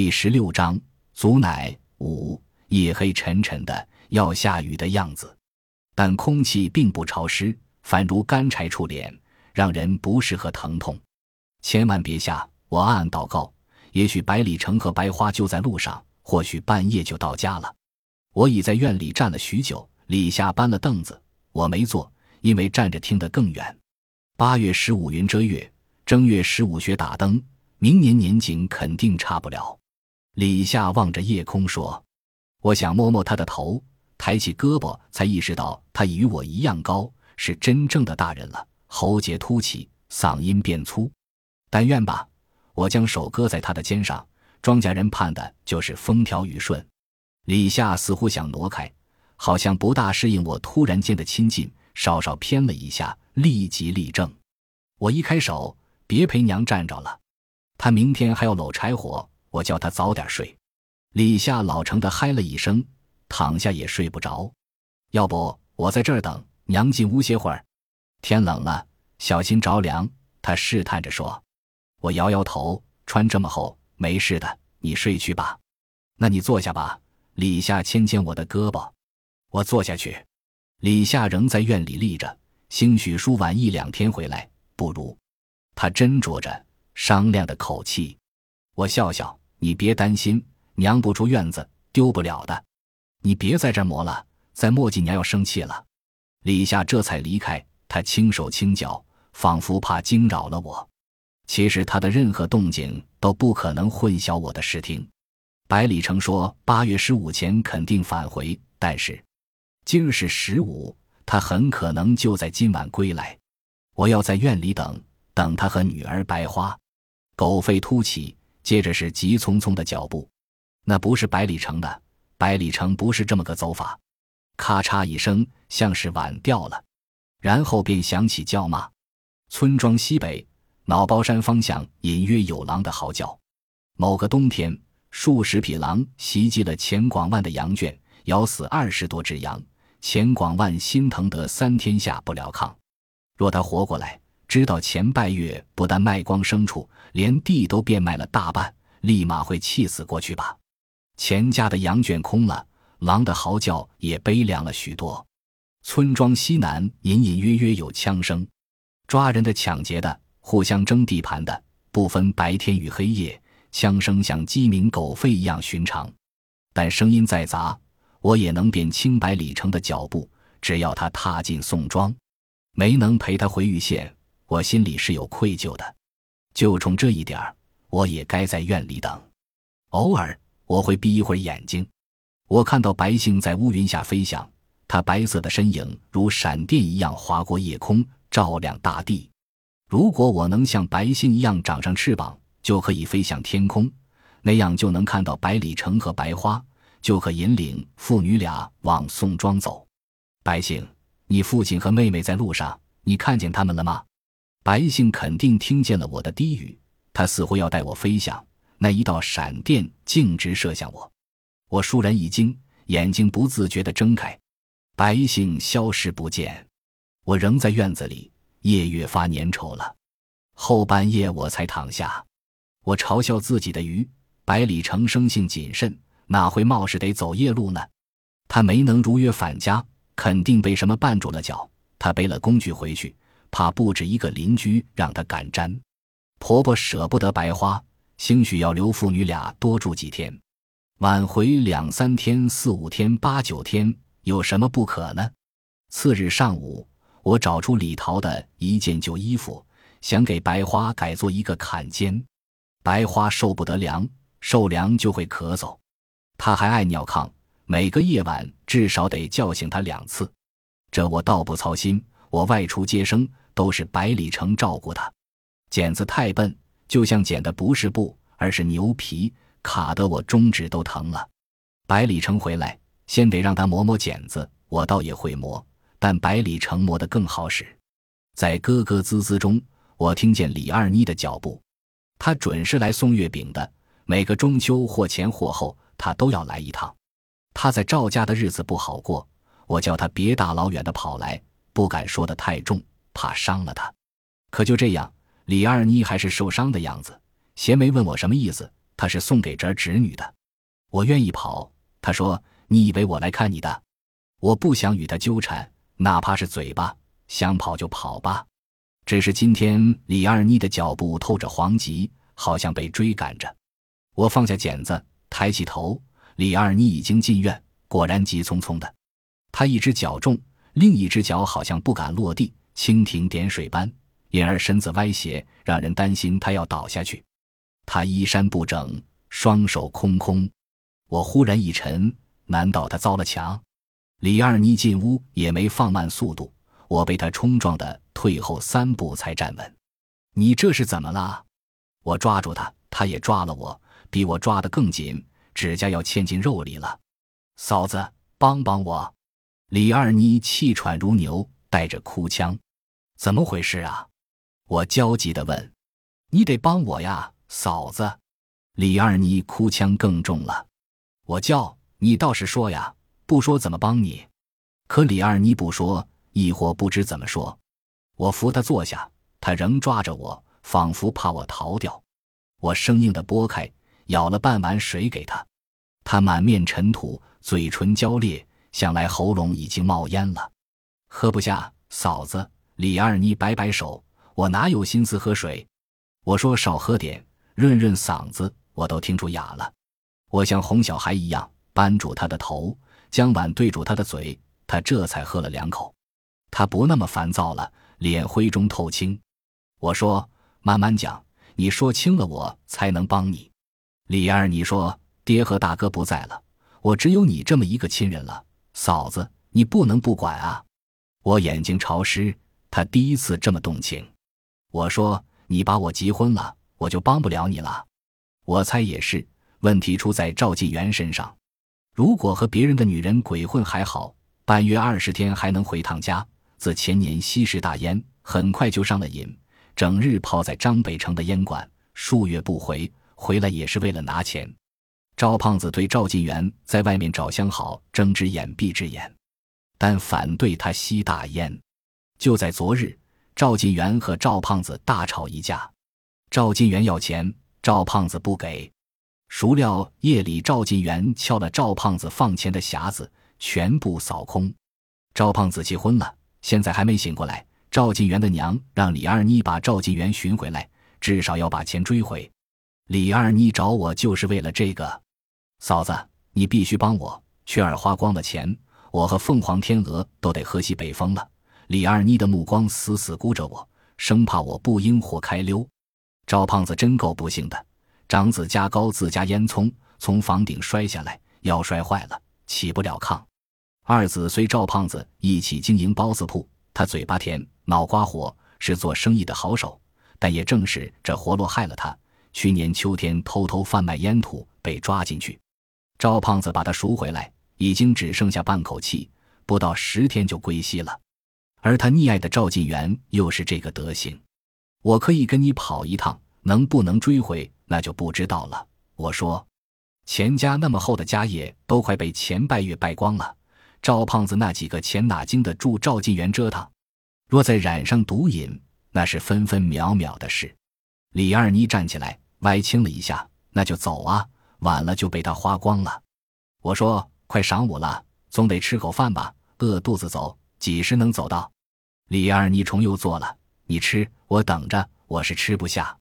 第十六章，足乃五夜黑沉沉的，要下雨的样子，但空气并不潮湿，反如干柴触脸，让人不适和疼痛。千万别下！我暗暗祷告。也许百里城和白花就在路上，或许半夜就到家了。我已在院里站了许久，李夏搬了凳子，我没坐，因为站着听得更远。八月十五云遮月，正月十五雪打灯，明年年景肯定差不了。李夏望着夜空说：“我想摸摸他的头，抬起胳膊，才意识到他与我一样高，是真正的大人了。喉结凸起，嗓音变粗。但愿吧。”我将手搁在他的肩上，庄稼人盼的就是风调雨顺。李夏似乎想挪开，好像不大适应我突然间的亲近，稍稍偏了一下，立即立正。我一开手，别陪娘站着了，他明天还要搂柴火。我叫他早点睡。李夏老成的嗨了一声，躺下也睡不着。要不我在这儿等娘进屋歇会儿。天冷了，小心着凉。他试探着说。我摇摇头，穿这么厚，没事的。你睡去吧。那你坐下吧。李夏牵牵我的胳膊，我坐下去。李夏仍在院里立着，兴许叔晚一两天回来，不如。他斟酌着，商量的口气。我笑笑，你别担心，娘不出院子，丢不了的。你别在这磨了，再磨叽娘要生气了。李夏这才离开，他轻手轻脚，仿佛怕惊扰了我。其实他的任何动静都不可能混淆我的视听。百里城说八月十五前肯定返回，但是今日是十五，他很可能就在今晚归来。我要在院里等，等他和女儿白花。狗吠突起，接着是急匆匆的脚步。那不是百里城的，百里城不是这么个走法。咔嚓一声，像是碗掉了，然后便响起叫骂。村庄西北。脑包山方向隐约有狼的嚎叫。某个冬天，数十匹狼袭击了钱广万的羊圈，咬死二十多只羊。钱广万心疼得三天下不了炕。若他活过来，知道前半月不但卖光牲畜，连地都变卖了大半，立马会气死过去吧？钱家的羊圈空了，狼的嚎叫也悲凉了许多。村庄西南隐隐约约有枪声，抓人的、抢劫的。互相争地盘的，不分白天与黑夜，枪声像鸡鸣狗吠一样寻常。但声音再杂，我也能辨清百里城的脚步。只要他踏进宋庄，没能陪他回玉县，我心里是有愧疚的。就冲这一点儿，我也该在院里等。偶尔我会闭一会儿眼睛，我看到白星在乌云下飞翔，它白色的身影如闪电一样划过夜空，照亮大地。如果我能像白星一样长上翅膀，就可以飞向天空，那样就能看到百里城和白花，就可引领父女俩往宋庄走。白星，你父亲和妹妹在路上，你看见他们了吗？白星肯定听见了我的低语，他似乎要带我飞翔。那一道闪电径直射向我，我倏然一惊，眼睛不自觉地睁开，白星消失不见。我仍在院子里。夜越发粘稠了，后半夜我才躺下。我嘲笑自己的愚。百里城生性谨慎，哪会冒失得走夜路呢？他没能如约返家，肯定被什么绊住了脚。他背了工具回去，怕不止一个邻居让他赶毡。婆婆舍不得白花，兴许要留父女俩多住几天，晚回两三天、四五天、八九天，有什么不可呢？次日上午。我找出李桃的一件旧衣服，想给白花改做一个坎肩。白花受不得凉，受凉就会咳嗽。她还爱尿炕，每个夜晚至少得叫醒她两次。这我倒不操心，我外出接生都是百里城照顾她。剪子太笨，就像剪的不是布，而是牛皮，卡得我中指都疼了。百里城回来，先得让他磨磨剪子，我倒也会磨。但百里城磨得更好使，在咯咯滋滋中，我听见李二妮的脚步。她准是来送月饼的，每个中秋或前或后，她都要来一趟。她在赵家的日子不好过，我叫她别大老远的跑来，不敢说的太重，怕伤了他。可就这样，李二妮还是受伤的样子，邪没问我什么意思，他是送给侄儿侄女的。我愿意跑。他说：“你以为我来看你的？我不想与他纠缠，哪怕是嘴巴。想跑就跑吧。只是今天李二妮的脚步透着黄急，好像被追赶着。我放下剪子，抬起头，李二妮已经进院，果然急匆匆的。她一只脚重，另一只脚好像不敢落地，蜻蜓点水般，因而身子歪斜，让人担心他要倒下去。他衣衫不整，双手空空。我忽然一沉，难道他遭了强？李二妮进屋也没放慢速度，我被他冲撞的退后三步才站稳。你这是怎么了？我抓住他，他也抓了我，比我抓得更紧，指甲要嵌进肉里了。嫂子，帮帮我！李二妮气喘如牛，带着哭腔：“怎么回事啊？”我焦急地问：“你得帮我呀，嫂子！”李二妮哭腔更重了。我叫你倒是说呀，不说怎么帮你？可李二妮不说，亦或不知怎么说。我扶她坐下，她仍抓着我，仿佛怕我逃掉。我生硬的拨开，舀了半碗水给她。她满面尘土，嘴唇焦裂，想来喉咙已经冒烟了，喝不下。嫂子，李二妮摆摆手，我哪有心思喝水？我说少喝点，润润嗓子。我都听出哑了。我像哄小孩一样扳住他的头，将碗对住他的嘴，他这才喝了两口。他不那么烦躁了，脸灰中透青。我说：“慢慢讲，你说清了，我才能帮你。”李二，你说爹和大哥不在了，我只有你这么一个亲人了。嫂子，你不能不管啊！我眼睛潮湿，他第一次这么动情。我说：“你把我急昏了，我就帮不了你了。”我猜也是。问题出在赵晋元身上。如果和别人的女人鬼混还好，半月二十天还能回趟家。自前年吸食大烟，很快就上了瘾，整日泡在张北城的烟馆，数月不回，回来也是为了拿钱。赵胖子对赵晋元在外面找相好睁只眼闭只眼，但反对他吸大烟。就在昨日，赵晋元和赵胖子大吵一架，赵晋元要钱，赵胖子不给。孰料夜里，赵晋元撬了赵胖子放钱的匣子，全部扫空。赵胖子气昏了，现在还没醒过来。赵晋元的娘让李二妮把赵晋元寻回来，至少要把钱追回。李二妮找我就是为了这个。嫂子，你必须帮我。雀儿花光了钱，我和凤凰天鹅都得喝西北风了。李二妮的目光死死箍着我，生怕我不应或开溜。赵胖子真够不幸的。长子加高自家烟囱，从房顶摔下来，腰摔坏了，起不了炕。二子随赵胖子一起经营包子铺，他嘴巴甜，脑瓜活，是做生意的好手。但也正是这活络害了他。去年秋天偷偷贩卖烟土，被抓进去。赵胖子把他赎回来，已经只剩下半口气，不到十天就归西了。而他溺爱的赵晋元又是这个德行。我可以跟你跑一趟，能不能追回？那就不知道了。我说，钱家那么厚的家业都快被钱拜月败光了，赵胖子那几个钱哪经得住赵晋元折腾？若再染上毒瘾，那是分分秒秒的事。李二妮站起来，歪青了一下，那就走啊，晚了就被他花光了。我说，快晌午了，总得吃口饭吧，饿肚子走，几时能走到？李二妮重又坐了，你吃，我等着，我是吃不下。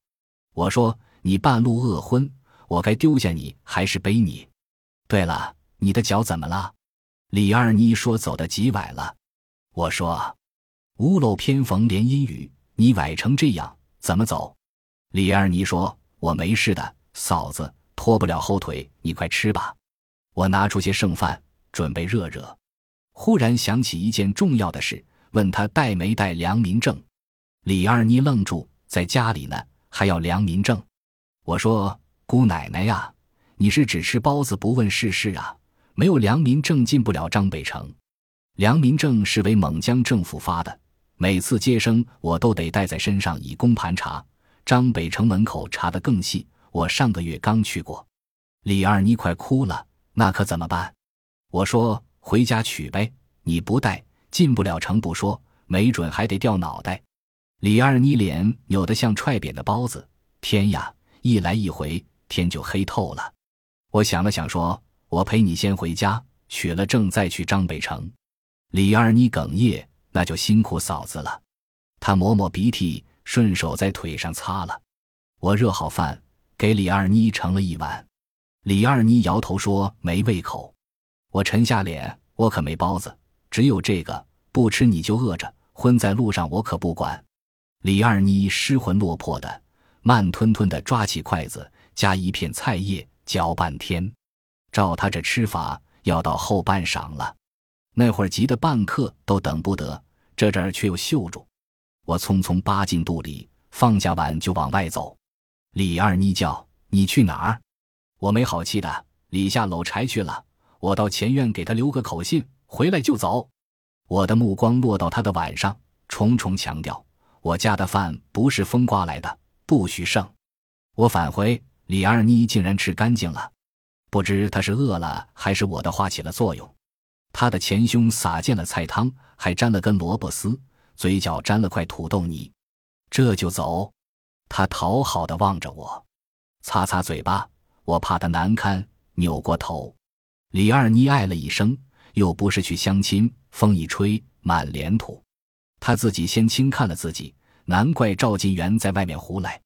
我说。你半路饿昏，我该丢下你还是背你？对了，你的脚怎么了？李二妮说走的极崴了。我说，屋漏偏逢连阴雨，你崴成这样怎么走？李二妮说我没事的，嫂子拖不了后腿，你快吃吧。我拿出些剩饭准备热热，忽然想起一件重要的事，问他带没带良民证。李二妮愣住，在家里呢，还要良民证。我说：“姑奶奶呀，你是只吃包子不问世事啊？没有良民证进不了张北城。良民证是为蒙江政府发的，每次接生我都得带在身上以供盘查。张北城门口查得更细，我上个月刚去过。”李二妮快哭了，那可怎么办？我说：“回家取呗，你不带进不了城不说，没准还得掉脑袋。”李二妮脸扭得像踹扁的包子，天呀！一来一回，天就黑透了。我想了想，说：“我陪你先回家，取了证再去张北城。”李二妮哽咽：“那就辛苦嫂子了。”她抹抹鼻涕，顺手在腿上擦了。我热好饭，给李二妮盛了一碗。李二妮摇头说：“没胃口。”我沉下脸：“我可没包子，只有这个，不吃你就饿着，昏在路上我可不管。”李二妮失魂落魄的，慢吞吞的抓起筷子，夹一片菜叶，嚼半天。照他这吃法，要到后半晌了。那会儿急得半刻都等不得，这阵儿却又嗅住。我匆匆扒进肚里，放下碗就往外走。李二妮叫：“你去哪儿？”我没好气的：“李下搂柴去了，我到前院给他留个口信，回来就走。”我的目光落到他的碗上，重重强调：“我家的饭不是风刮来的，不许剩。”我返回，李二妮竟然吃干净了。不知他是饿了，还是我的话起了作用。他的前胸洒进了菜汤，还沾了根萝卜丝，嘴角沾了块土豆泥。这就走。他讨好的望着我，擦擦嘴巴，我怕他难堪，扭过头。李二妮唉了一声，又不是去相亲，风一吹满脸土。他自己先轻看了自己，难怪赵金元在外面胡来。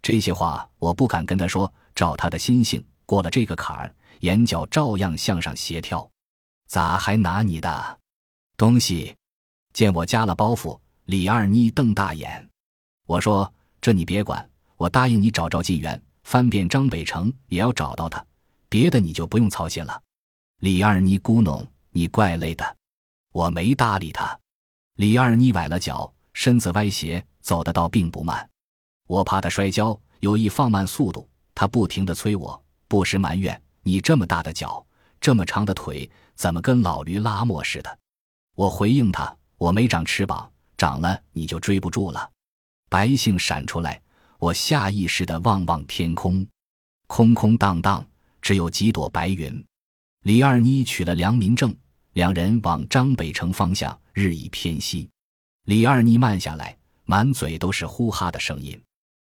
这些话我不敢跟他说，照他的心性，过了这个坎儿，眼角照样向上斜跳。咋还拿你的东西？见我加了包袱，李二妮瞪大眼。我说。这你别管，我答应你找赵晋元，翻遍张北城也要找到他，别的你就不用操心了。李二妮咕哝：“你怪累的。”我没搭理他。李二妮崴了脚，身子歪斜，走的倒并不慢。我怕他摔跤，有意放慢速度。他不停的催我，不时埋怨：“你这么大的脚，这么长的腿，怎么跟老驴拉磨似的？”我回应他：“我没长翅膀，长了你就追不住了。”白杏闪出来，我下意识的望望天空，空空荡荡，只有几朵白云。李二妮取了良民证，两人往张北城方向日益偏西。李二妮慢下来，满嘴都是呼哈的声音。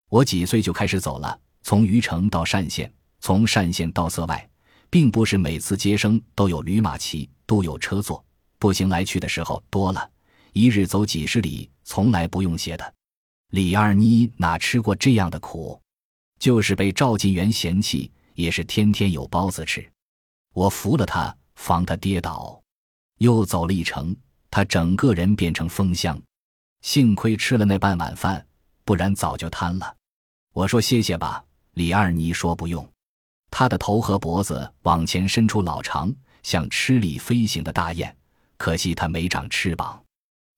我几岁就开始走了，从虞城到单县，从单县到塞外，并不是每次接生都有驴马骑，都有车坐，步行来去的时候多了，一日走几十里，从来不用歇的。李二妮哪吃过这样的苦，就是被赵晋元嫌弃，也是天天有包子吃。我扶了他，防他跌倒。又走了一程，他整个人变成风箱。幸亏吃了那半碗饭，不然早就瘫了。我说谢谢吧，李二妮说不用。他的头和脖子往前伸出老长，像吃力飞行的大雁。可惜他没长翅膀。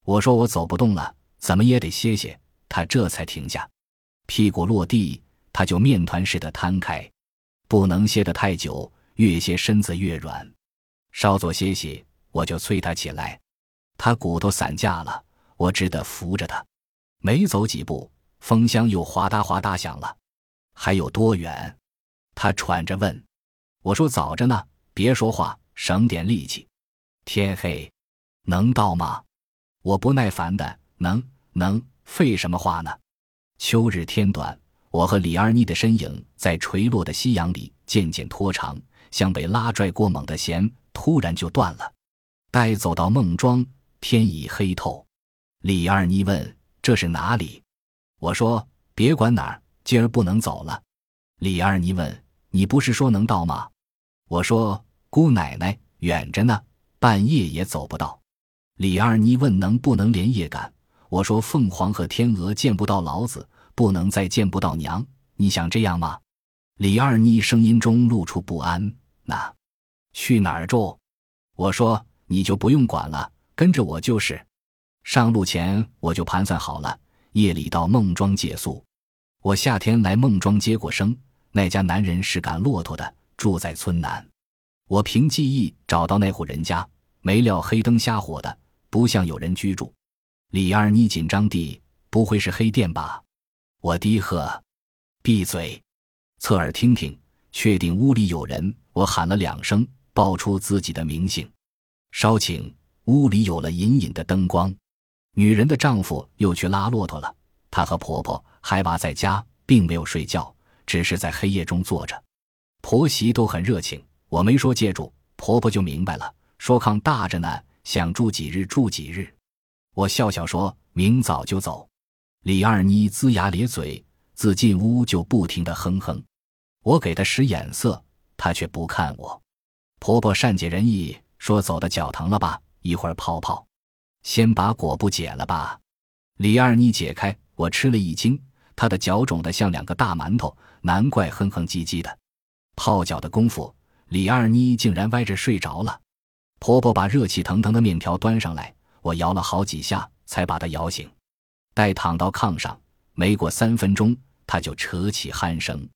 我说我走不动了，怎么也得歇歇。他这才停下，屁股落地，他就面团似的摊开，不能歇得太久，越歇身子越软。稍作歇息，我就催他起来。他骨头散架了，我只得扶着他。没走几步，风箱又哗嗒哗嗒响了。还有多远？他喘着问。我说早着呢，别说话，省点力气。天黑，能到吗？我不耐烦的，能，能。废什么话呢？秋日天短，我和李二妮的身影在垂落的夕阳里渐渐拖长，像被拉拽过猛的弦，突然就断了。待走到孟庄，天已黑透。李二妮问：“这是哪里？”我说：“别管哪儿，今儿不能走了。”李二妮问：“你不是说能到吗？”我说：“姑奶奶远着呢，半夜也走不到。”李二妮问：“能不能连夜赶？”我说：“凤凰和天鹅见不到老子，不能再见不到娘。你想这样吗？”李二妮声音中露出不安。那去哪儿住？我说：“你就不用管了，跟着我就是。上路前我就盘算好了，夜里到孟庄借宿。我夏天来孟庄接过生，那家男人是赶骆驼的，住在村南。我凭记忆找到那户人家，没料黑灯瞎火的，不像有人居住。”李二妮紧张地：“不会是黑店吧？”我低喝：“闭嘴！侧耳听听，确定屋里有人。”我喊了两声，报出自己的名姓。稍顷，屋里有了隐隐的灯光。女人的丈夫又去拉骆驼了，她和婆婆、孩娃在家，并没有睡觉，只是在黑夜中坐着。婆媳都很热情，我没说借住，婆婆就明白了，说炕大着呢，想住几日住几日。我笑笑说明早就走。李二妮龇牙咧嘴，自进屋就不停的哼哼。我给她使眼色，她却不看我。婆婆善解人意，说走的脚疼了吧，一会儿泡泡。先把裹布解了吧。李二妮解开，我吃了一惊，她的脚肿得像两个大馒头，难怪哼哼唧唧的。泡脚的功夫，李二妮竟然歪着睡着了。婆婆把热气腾腾的面条端上来，我摇了好几下才把她摇醒。待躺到炕上，没过三分钟，她就扯起鼾声。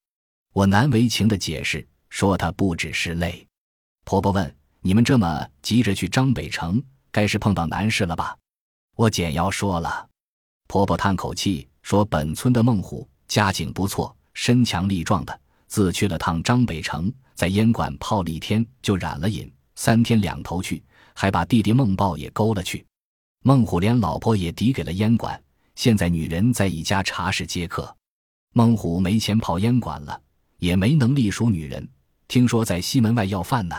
我难为情的解释说她不只是累。婆婆问：“你们这么急着去张北城，该是碰到难事了吧？”我简要说了。婆婆叹口气说：“本村的孟虎家境不错，身强力壮的。”自去了趟张北城，在烟馆泡了一天，就染了瘾，三天两头去，还把弟弟孟豹也勾了去。孟虎连老婆也抵给了烟馆，现在女人在一家茶室接客。孟虎没钱泡烟馆了，也没能力赎女人，听说在西门外要饭呢。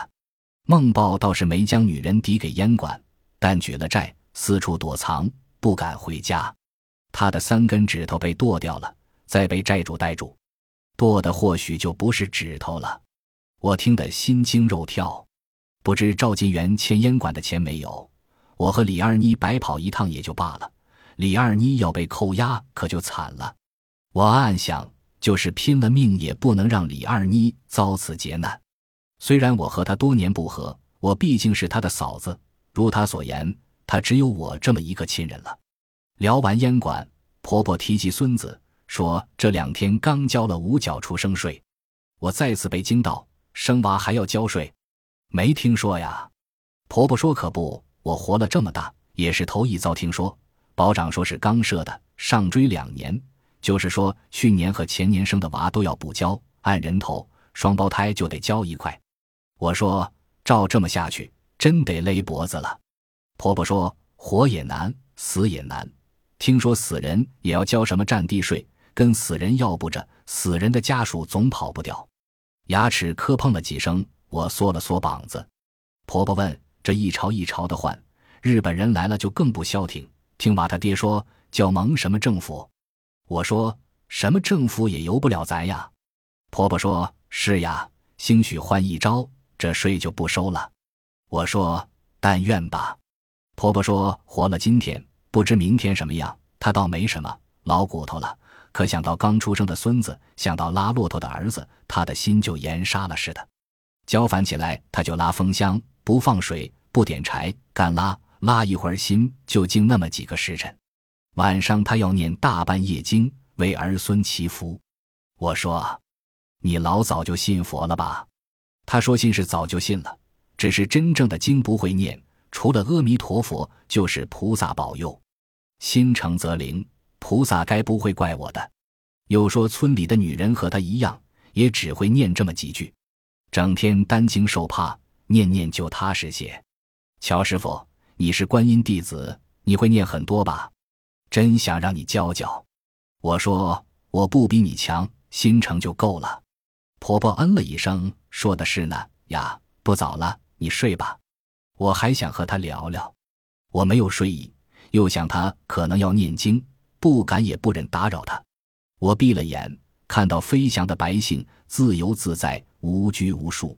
孟豹倒是没将女人抵给烟馆，但举了债，四处躲藏，不敢回家。他的三根指头被剁掉了，再被债主逮住。剁的或许就不是指头了，我听得心惊肉跳。不知赵金元欠烟馆的钱没有？我和李二妮白跑一趟也就罢了，李二妮要被扣押可就惨了。我暗想，就是拼了命也不能让李二妮遭此劫难。虽然我和她多年不和，我毕竟是她的嫂子，如她所言，她只有我这么一个亲人了。聊完烟馆，婆婆提起孙子。说这两天刚交了五角出生税，我再次被惊到，生娃还要交税？没听说呀。婆婆说可不，我活了这么大也是头一遭听说。保长说是刚设的，上追两年，就是说去年和前年生的娃都要补交，按人头，双胞胎就得交一块。我说照这么下去，真得勒脖子了。婆婆说活也难，死也难，听说死人也要交什么占地税。跟死人要不着，死人的家属总跑不掉。牙齿磕碰了几声，我缩了缩膀子。婆婆问：“这一朝一朝的换，日本人来了就更不消停。听娃他爹说叫蒙什么政府？”我说：“什么政府也由不了咱呀。”婆婆说：“是呀，兴许换一招，这税就不收了。”我说：“但愿吧。”婆婆说：“活了今天，不知明天什么样。他倒没什么老骨头了。”可想到刚出生的孙子，想到拉骆驼的儿子，他的心就严杀了似的。交烦起来，他就拉风箱，不放水，不点柴，干拉拉一会儿，心就静那么几个时辰。晚上他要念大半夜经，为儿孙祈福。我说：“你老早就信佛了吧？”他说：“信是早就信了，只是真正的经不会念，除了阿弥陀佛，就是菩萨保佑，心诚则灵。”菩萨该不会怪我的。又说村里的女人和他一样，也只会念这么几句，整天担惊受怕，念念就踏实些。乔师傅，你是观音弟子，你会念很多吧？真想让你教教。我说我不比你强，心诚就够了。婆婆嗯了一声，说的是呢。呀，不早了，你睡吧。我还想和他聊聊，我没有睡意，又想他可能要念经。不敢也不忍打扰他，我闭了眼，看到飞翔的白信，自由自在，无拘无束。